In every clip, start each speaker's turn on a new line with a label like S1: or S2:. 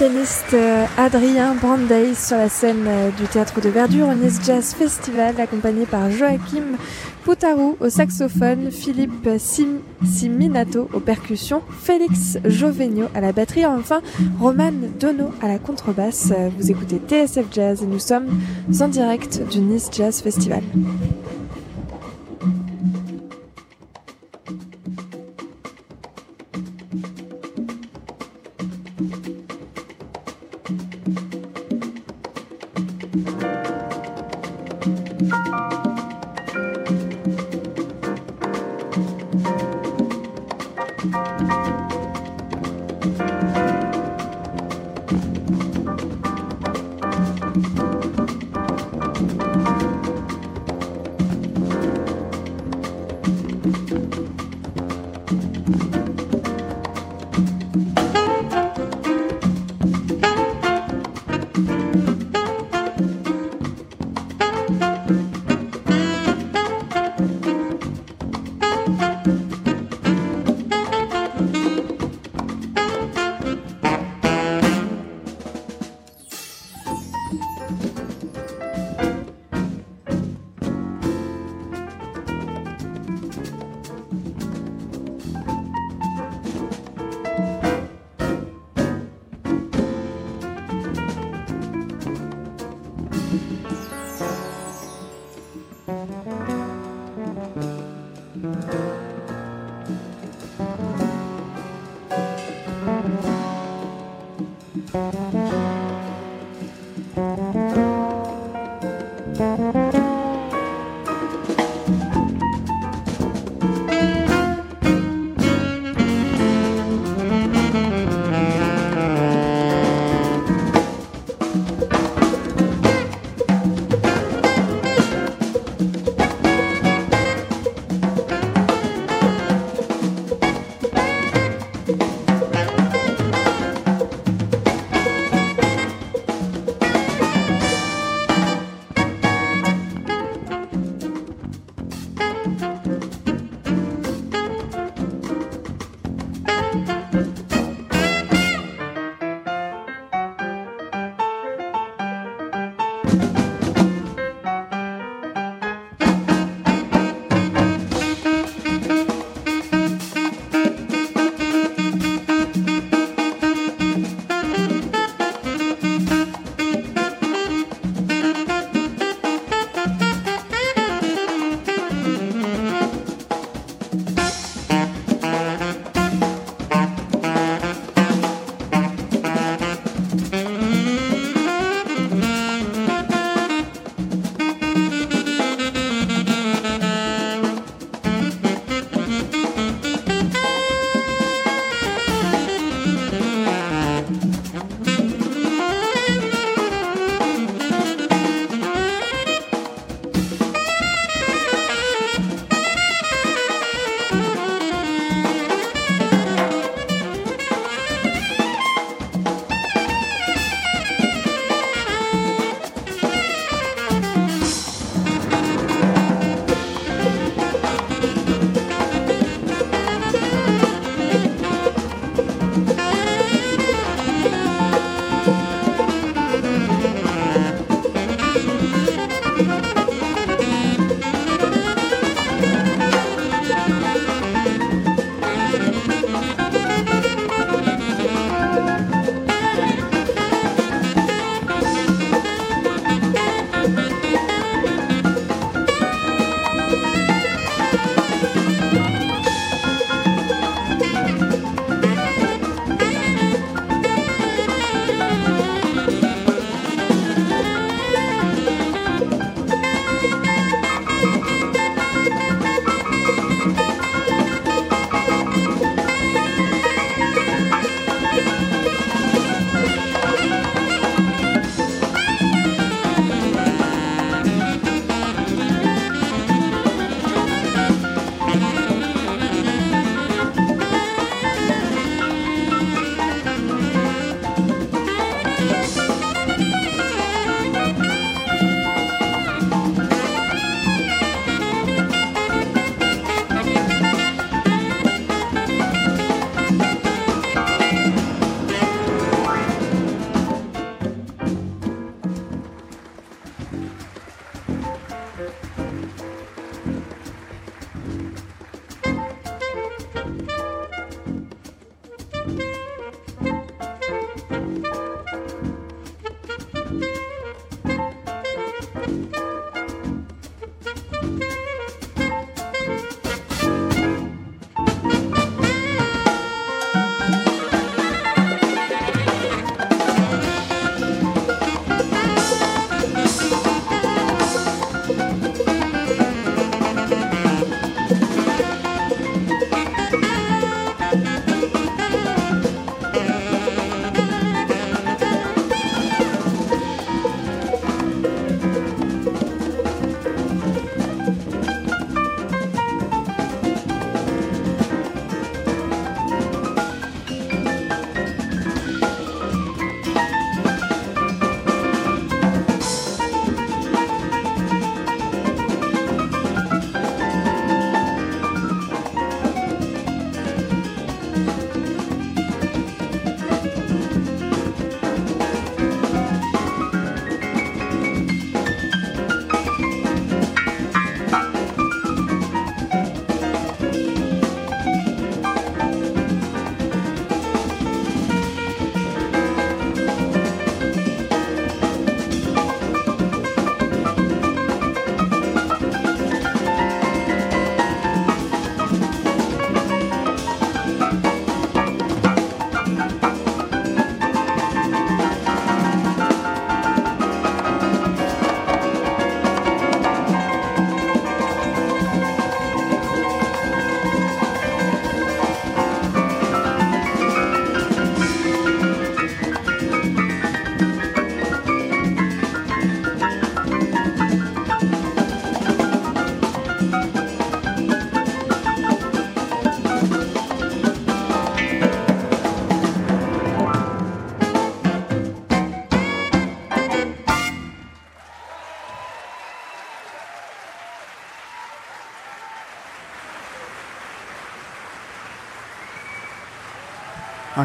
S1: Pianiste euh, Adrien Brandeis sur la scène euh, du théâtre de Verdure au Nice Jazz Festival, accompagné par Joachim Poutarou au saxophone, Philippe Sim Siminato aux percussions, Félix Jovenio à la batterie, enfin Roman Dono à la contrebasse. Vous écoutez TSF Jazz et nous sommes en direct du Nice Jazz Festival.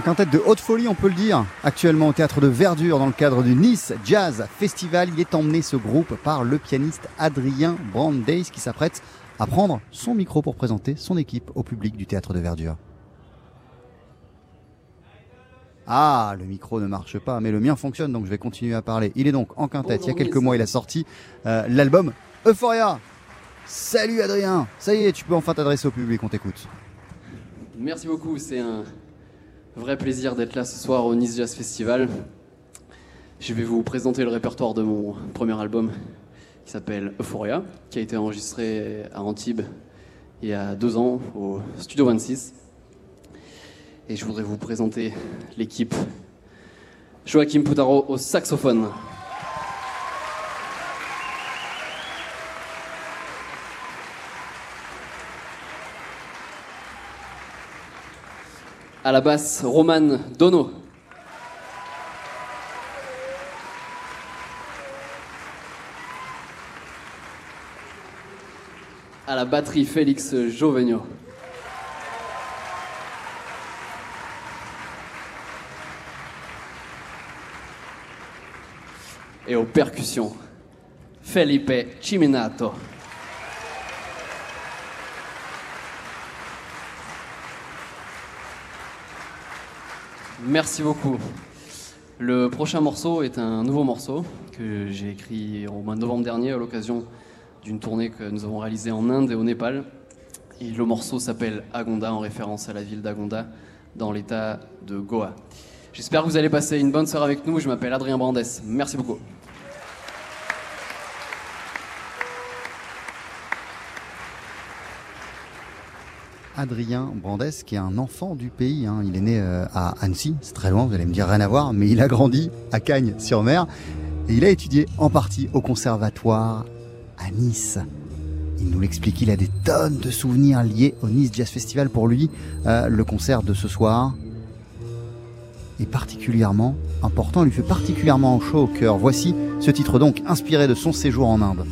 S2: Quintet de haute folie, on peut le dire, actuellement au théâtre de Verdure dans le cadre du Nice Jazz Festival. Il est emmené ce groupe par le pianiste Adrien Brandeis qui s'apprête à prendre son micro pour présenter son équipe au public du théâtre de Verdure. Ah, le micro ne marche pas, mais le mien fonctionne, donc je vais continuer à parler. Il est donc en quintette. Il y a quelques mois, il a sorti euh, l'album Euphoria. Salut Adrien, ça y est, tu peux enfin t'adresser au public, on t'écoute.
S3: Merci beaucoup, c'est un vrai plaisir d'être là ce soir au Nice Jazz Festival. Je vais vous présenter le répertoire de mon premier album qui s'appelle Euphoria, qui a été enregistré à Antibes il y a deux ans au Studio 26. Et je voudrais vous présenter l'équipe. Joachim Poutaro au saxophone. À la basse, Roman Dono. À la batterie, Félix Jovegno. Et aux percussions, Felipe Ciminato. Merci beaucoup. Le prochain morceau est un nouveau morceau que j'ai écrit au mois de novembre dernier à l'occasion d'une tournée que nous avons réalisée en Inde et au Népal. Et le morceau s'appelle Agonda en référence à la ville d'Agonda dans l'état de Goa. J'espère que vous allez passer une bonne soirée avec nous. Je m'appelle Adrien Brandes. Merci beaucoup.
S2: Adrien Brandes, qui est un enfant du pays. Hein. Il est né euh, à Annecy, c'est très loin, vous allez me dire rien à voir, mais il a grandi à Cagnes-sur-Mer et il a étudié en partie au conservatoire à Nice. Il nous l'explique, il a des tonnes de souvenirs liés au Nice Jazz Festival. Pour lui, euh, le concert de ce soir est particulièrement important, il lui fait particulièrement chaud au cœur. Voici ce titre donc inspiré de son séjour en Inde.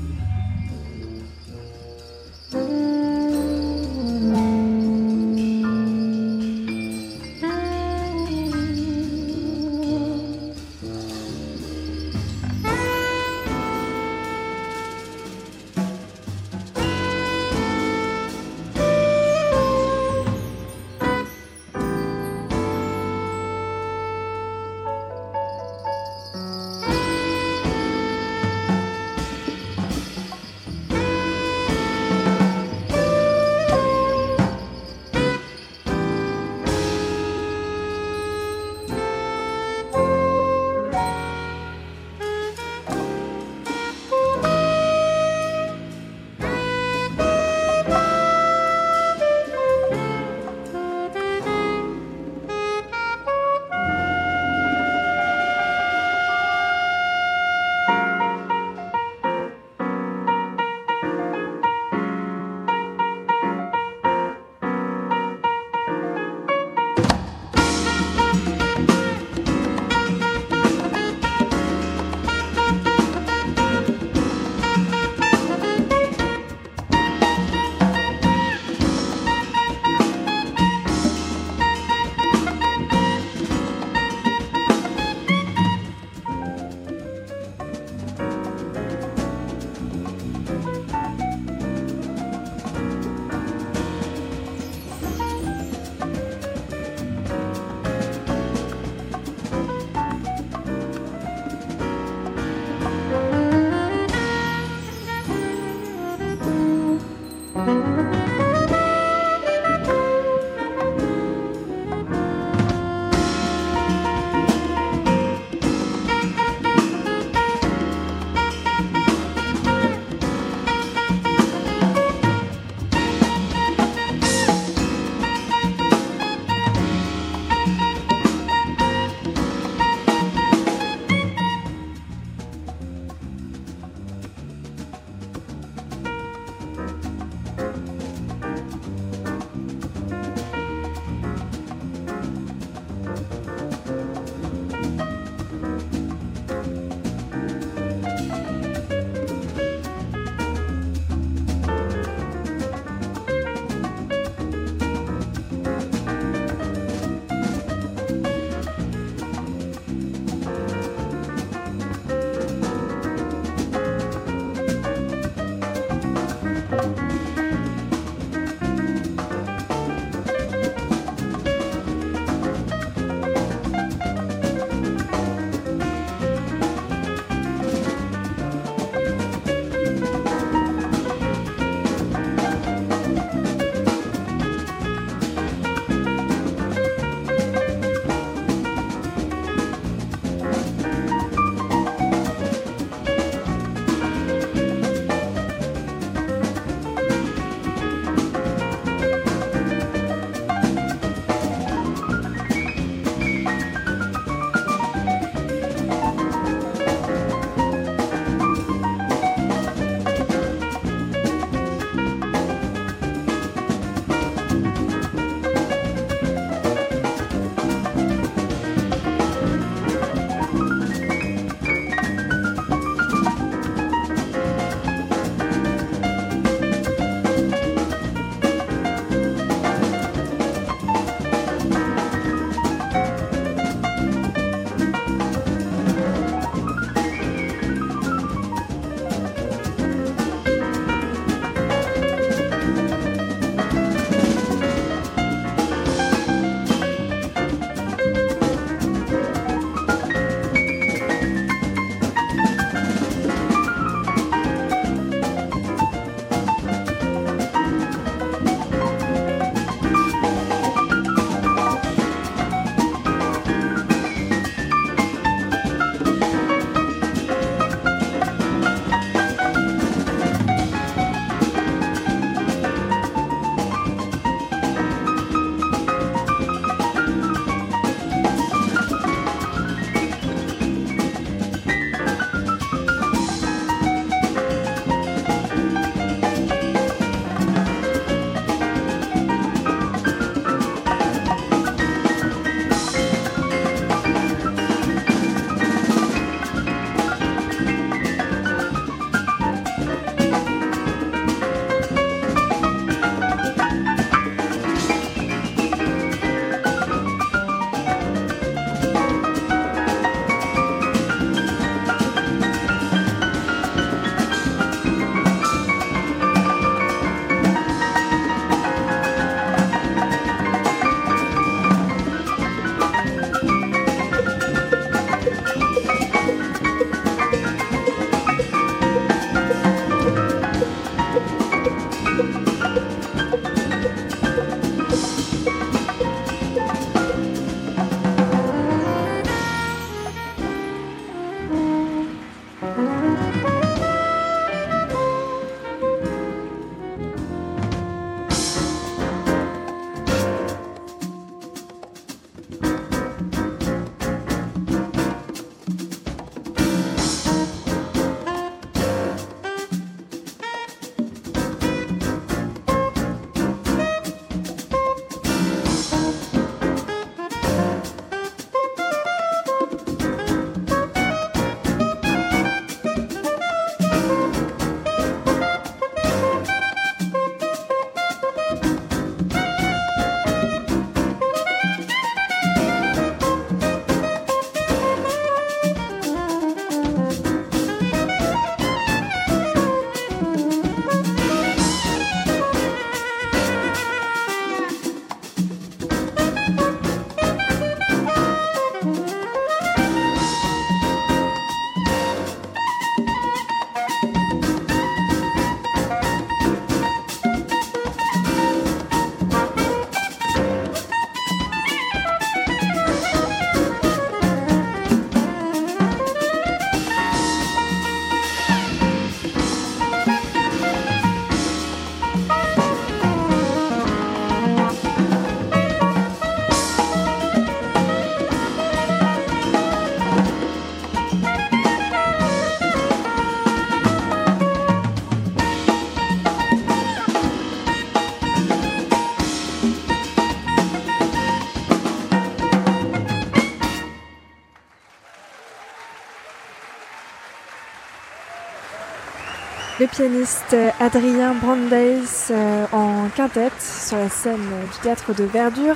S1: Pianiste Adrien Brandeis euh, en quintette sur la scène du théâtre de Verdure.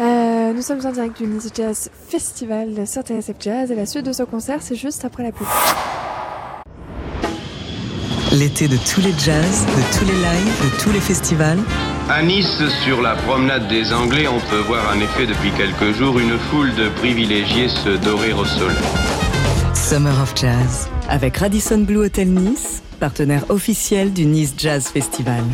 S1: Euh, nous sommes en direct du Nice Jazz Festival sur TSF Jazz et la suite de ce concert c'est juste après la pub.
S4: L'été de tous les jazz, de tous les lives, de tous les festivals.
S5: À Nice, sur la promenade des Anglais, on peut voir en effet depuis quelques jours une foule de privilégiés se dorer au soleil.
S4: Summer of Jazz, avec Radisson Blue Hotel Nice, partenaire officiel du Nice Jazz Festival.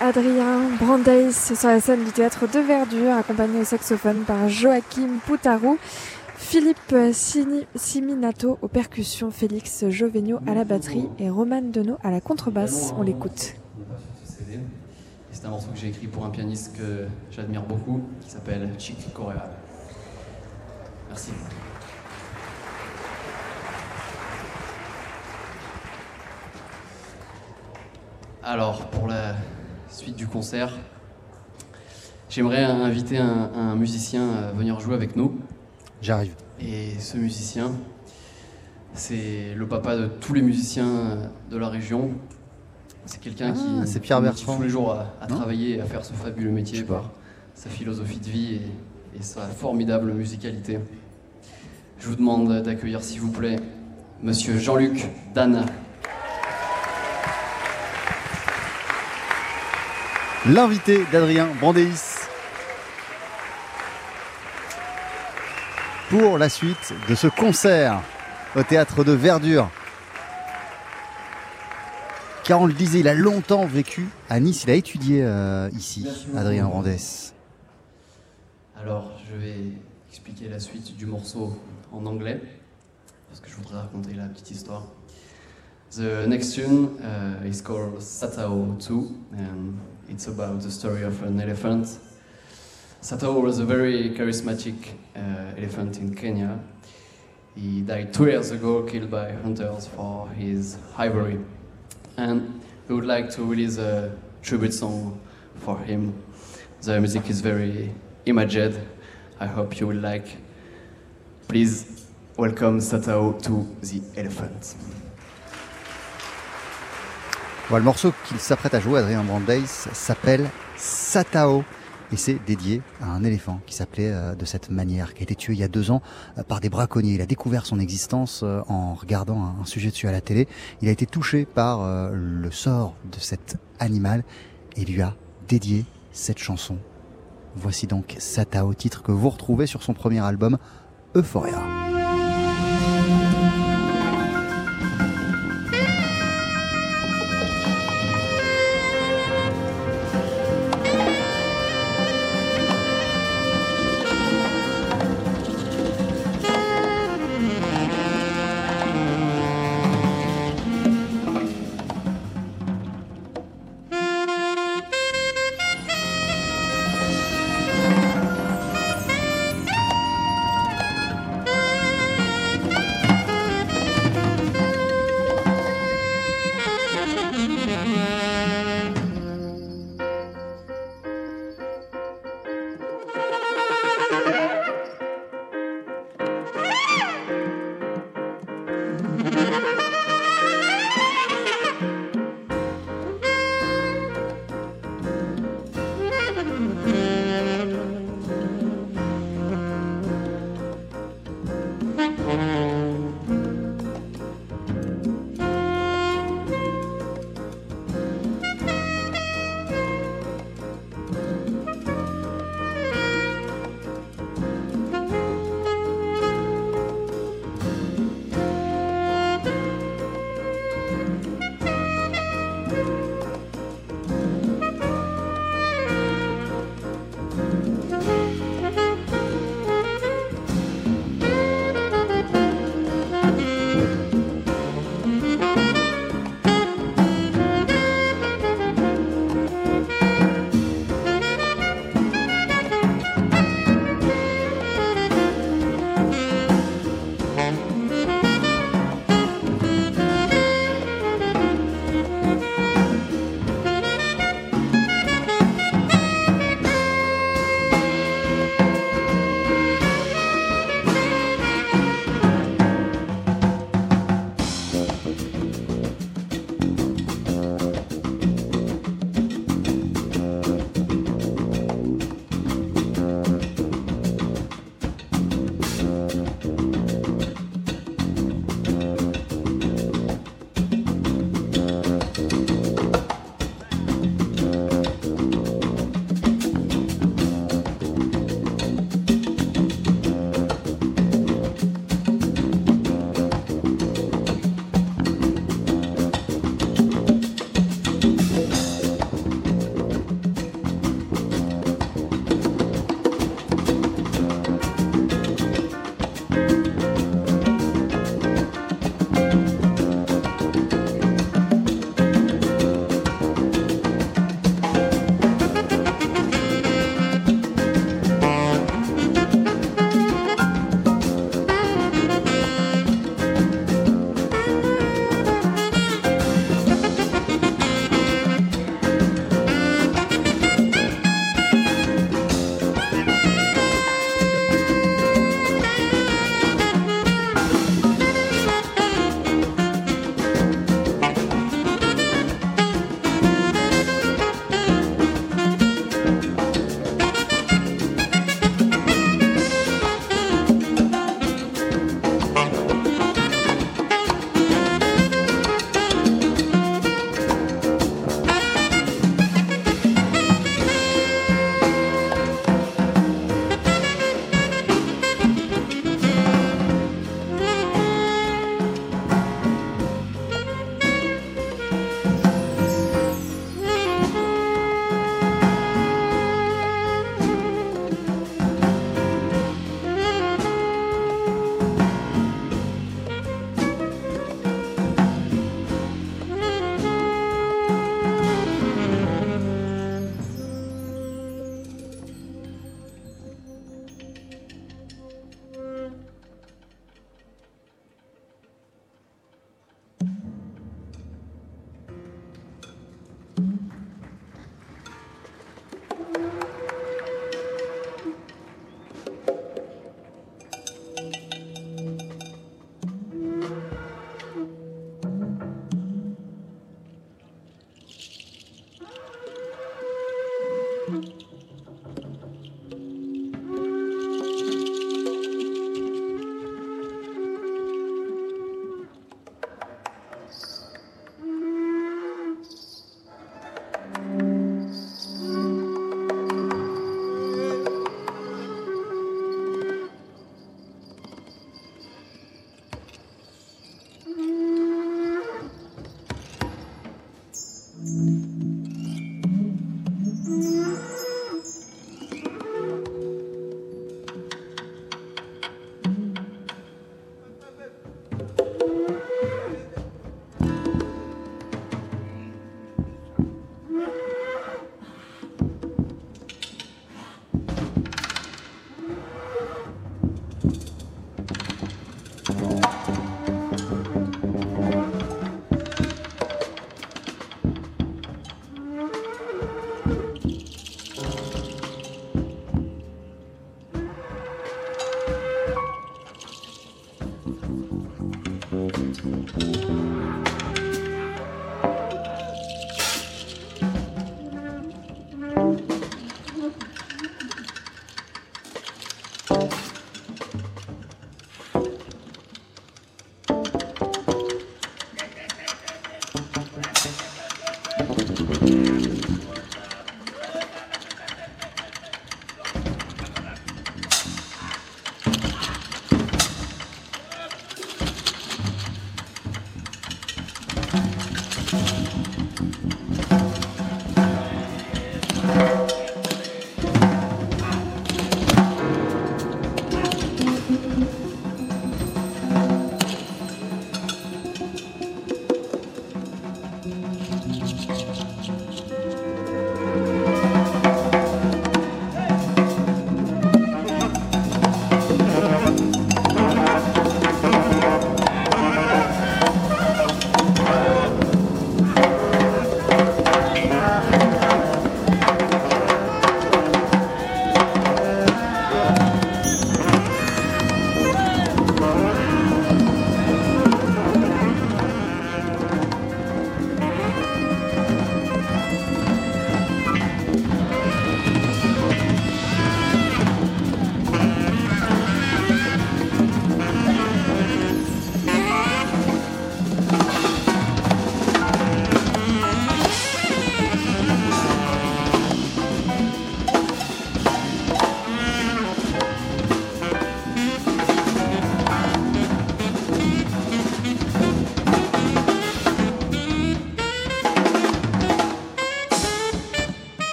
S1: Adrien Brandeis sur la scène du théâtre de Verdure, accompagné au saxophone par Joachim Poutarou, Philippe Siminato aux percussions, Félix Jovenio à la batterie et Roman Denot à la contrebasse. On l'écoute.
S3: C'est un morceau que j'ai écrit pour un pianiste que j'admire beaucoup, qui s'appelle Chick Corea. Merci. Alors, pour la suite du concert, j'aimerais inviter un, musicien à venir jouer avec nous.
S2: J'arrive.
S3: Et ce musicien, c'est le papa de tous les musiciens de la région. C'est quelqu'un
S2: ah,
S3: qui
S2: c'est Pierre
S3: tous les jours à, travailler et à faire ce fabuleux métier par sa philosophie de vie et, et sa formidable musicalité. Je vous demande d'accueillir, s'il vous plaît, Monsieur Jean-Luc Dana.
S2: L'invité d'Adrien Brandéis. Pour la suite de ce concert au théâtre de Verdure. Car on le disait, il a longtemps vécu à Nice, il a étudié euh, ici, Adrien Brandès.
S3: Alors, je vais expliquer la suite du morceau en anglais, parce que je voudrais raconter la petite histoire. The next tune uh, is called Satao 2, and It's about the story of an elephant. Sato was a very charismatic uh, elephant in Kenya. He died two years ago, killed by hunters for his ivory. And we would like to release a tribute song for him. The music is very imaged. I hope you will like. Please welcome Satao to the elephant.
S2: Le morceau qu'il s'apprête à jouer, Adrien Brandeis, s'appelle Satao. Et c'est dédié à un éléphant qui s'appelait euh, de cette manière, qui a été tué il y a deux ans euh, par des braconniers. Il a découvert son existence euh, en regardant un, sujet dessus à la télé. Il a été touché par le sort de cet animal et lui a dédié cette chanson. Voici donc Satao, titre que vous retrouvez sur son premier album, Euphoria.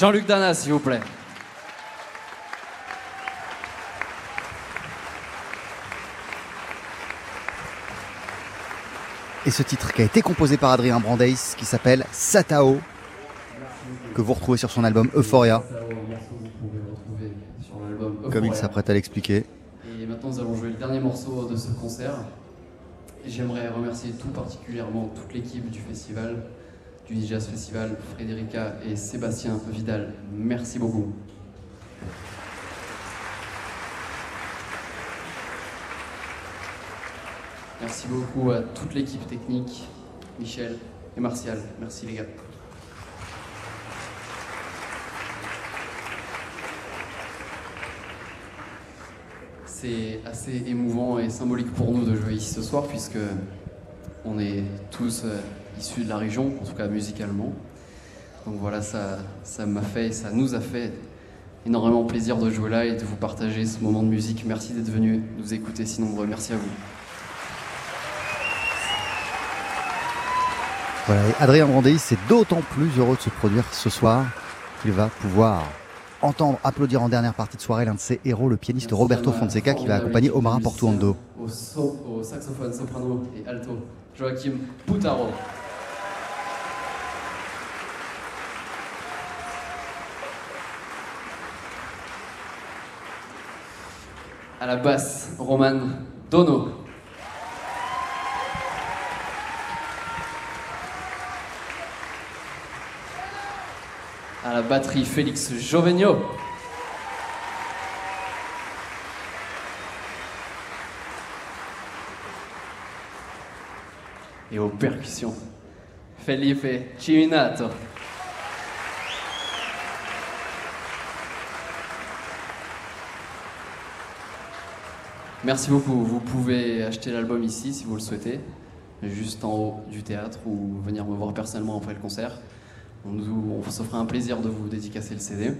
S3: Jean-Luc Dana, s'il vous plaît.
S2: Et ce titre qui a été composé par Adrien Brandeis, qui s'appelle Satao, que vous retrouvez sur son album Euphoria, comme il s'apprête à l'expliquer.
S3: Et maintenant, nous allons jouer le dernier morceau de ce concert. Et j'aimerais remercier tout particulièrement toute l'équipe du festival, du Festival, Frédérica et Sébastien Vidal. Merci beaucoup. Merci beaucoup à toute l'équipe technique, Michel et Martial. Merci les gars. C'est assez émouvant et symbolique pour nous de jouer ici ce soir puisque on est tous euh, issus de la région, en tout cas musicalement. Donc voilà, ça, ça m'a fait, ça nous a fait énormément plaisir de jouer là et de vous partager ce moment de musique. Merci d'être venus nous écouter si nombreux. Merci à vous.
S2: Voilà, et Adrien Brandeis est d'autant plus heureux de se produire ce soir qu'il va pouvoir entendre applaudir en dernière partie de soirée l'un de ses héros, le pianiste
S3: Merci
S2: Roberto Fonseca, qui va accompagner Omar Portuondo.
S3: musiciens, Au, so- au saxophone, soprano et alto, Joachim Putaro. À la basse, Roman Dono. À la batterie, Félix Jovenio. Et aux percussions, Felipe Chiminato. Merci beaucoup. Vous pouvez acheter l'album ici si vous le souhaitez, juste en haut du théâtre ou venir me voir personnellement après le concert. On, on se fera un plaisir de vous dédicacer le CD.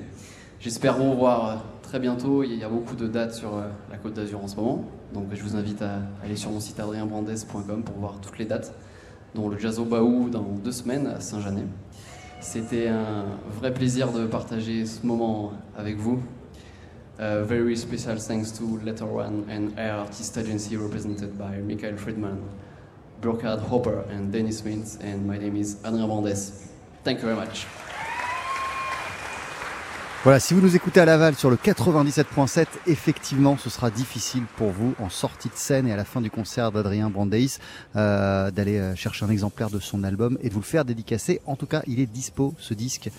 S3: J'espère vous euh, très bientôt. Il y a beaucoup de dates sur euh, la Côte d'Azur en ce moment. Donc je vous invite à aller sur mon site adrienbrandes.com pour voir toutes les dates, dont le Jazz au Baou dans deux semaines à Saint-Janet. C'était un vrai plaisir de partager ce moment avec vous. A very special thanks to Letter One and Air Artist Agency represented by Michael Friedman, Burkhard Hopper and Dennis Mintz. And my name is Adrien Brandes. Thank you very much.
S2: Voilà, si vous nous écoutez à Laval sur le 97.7, effectivement, ce sera difficile pour vous, en sortie de scène et à la fin du concert d'Adrien Brandeis, euh, d'aller euh, chercher un exemplaire de son album et de vous le faire dédicacer. En tout cas, il est dispo, ce disque,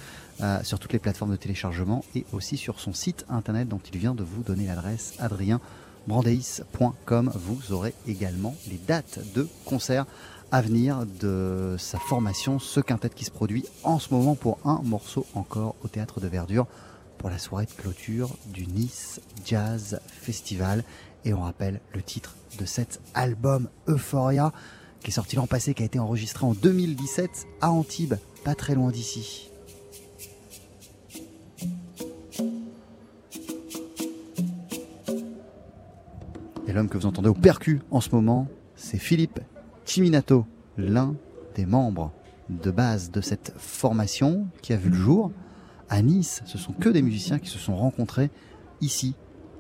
S2: euh, sur toutes les plateformes de téléchargement et aussi sur son site internet dont il vient de vous donner l'adresse adrienbrandeis.com. Vous aurez également les dates de concerts à venir de sa formation, ce quintet qui se produit en ce moment pour un morceau encore au théâtre de Verdure pour la soirée de clôture du Nice Jazz Festival. Et on rappelle le titre de cet album Euphoria qui est sorti l'an passé, qui a été enregistré en 2017 à Antibes, pas très loin d'ici. Et l'homme que vous entendez au percu en ce moment, c'est Philippe Chiminato, l'un des membres de base de cette formation qui a vu le jour à Nice. Ce sont que des musiciens qui se sont rencontrés ici,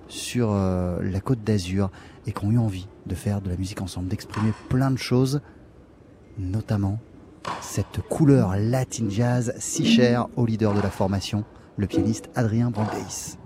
S2: sur euh, la côte d'Azur, et qui ont eu envie de faire de la musique ensemble, d'exprimer plein de choses, notamment cette couleur latin jazz si chère au leader de la formation, le pianiste Adrien Brandeis.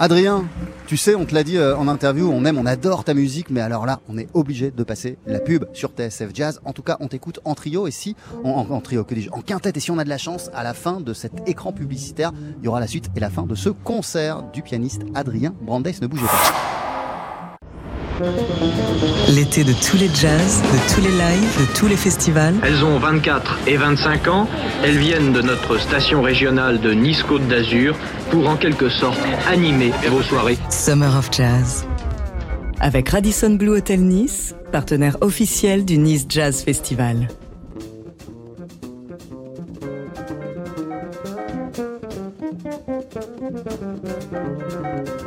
S2: Adrien, tu sais, on te l'a dit euh, en interview, on aime, on adore ta musique, mais alors là, on est obligé de passer la pub sur TSF Jazz. En tout cas, on t'écoute en trio et si, en, trio, que dis-je, en quintette, et si on a de la chance, à la fin de cet écran publicitaire, il y aura la suite et la fin de ce concert du pianiste Adrien Brandes. Ne bougez pas.
S4: L'été de tous les jazz, de tous les lives, de tous les festivals.
S6: Elles ont 24 et 25 ans. Elles viennent de notre station régionale de Nice-Côte d'Azur pour en quelque sorte animer vos soirées.
S4: Summer of Jazz. Avec Radisson Blue Hotel Nice, partenaire officiel du Nice Jazz Festival.
S1: Thank